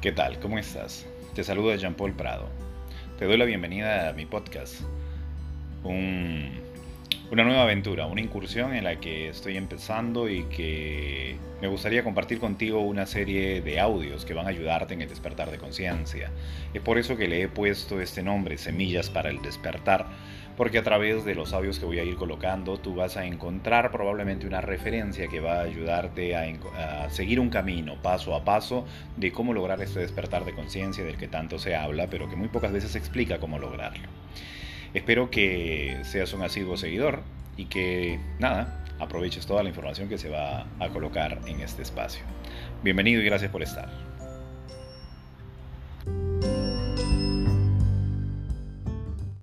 ¿Qué tal? ¿Cómo estás? Te saluda Jean Paul Prado. Te doy la bienvenida a mi podcast. una nueva aventura, una incursión en la que estoy empezando y que me gustaría compartir contigo una serie de audios que van a ayudarte en el despertar de conciencia. Es por eso que le he puesto este nombre, Semillas para el Despertar porque a través de los audios que voy a ir colocando tú vas a encontrar probablemente una referencia que va a ayudarte a, seguir un camino paso a paso de cómo lograr este despertar de conciencia del que tanto se habla, pero que muy pocas veces explica cómo lograrlo. Espero que seas un asiduo seguidor y que nada, aproveches toda la información que se va a colocar en este espacio. Bienvenido y gracias por estar.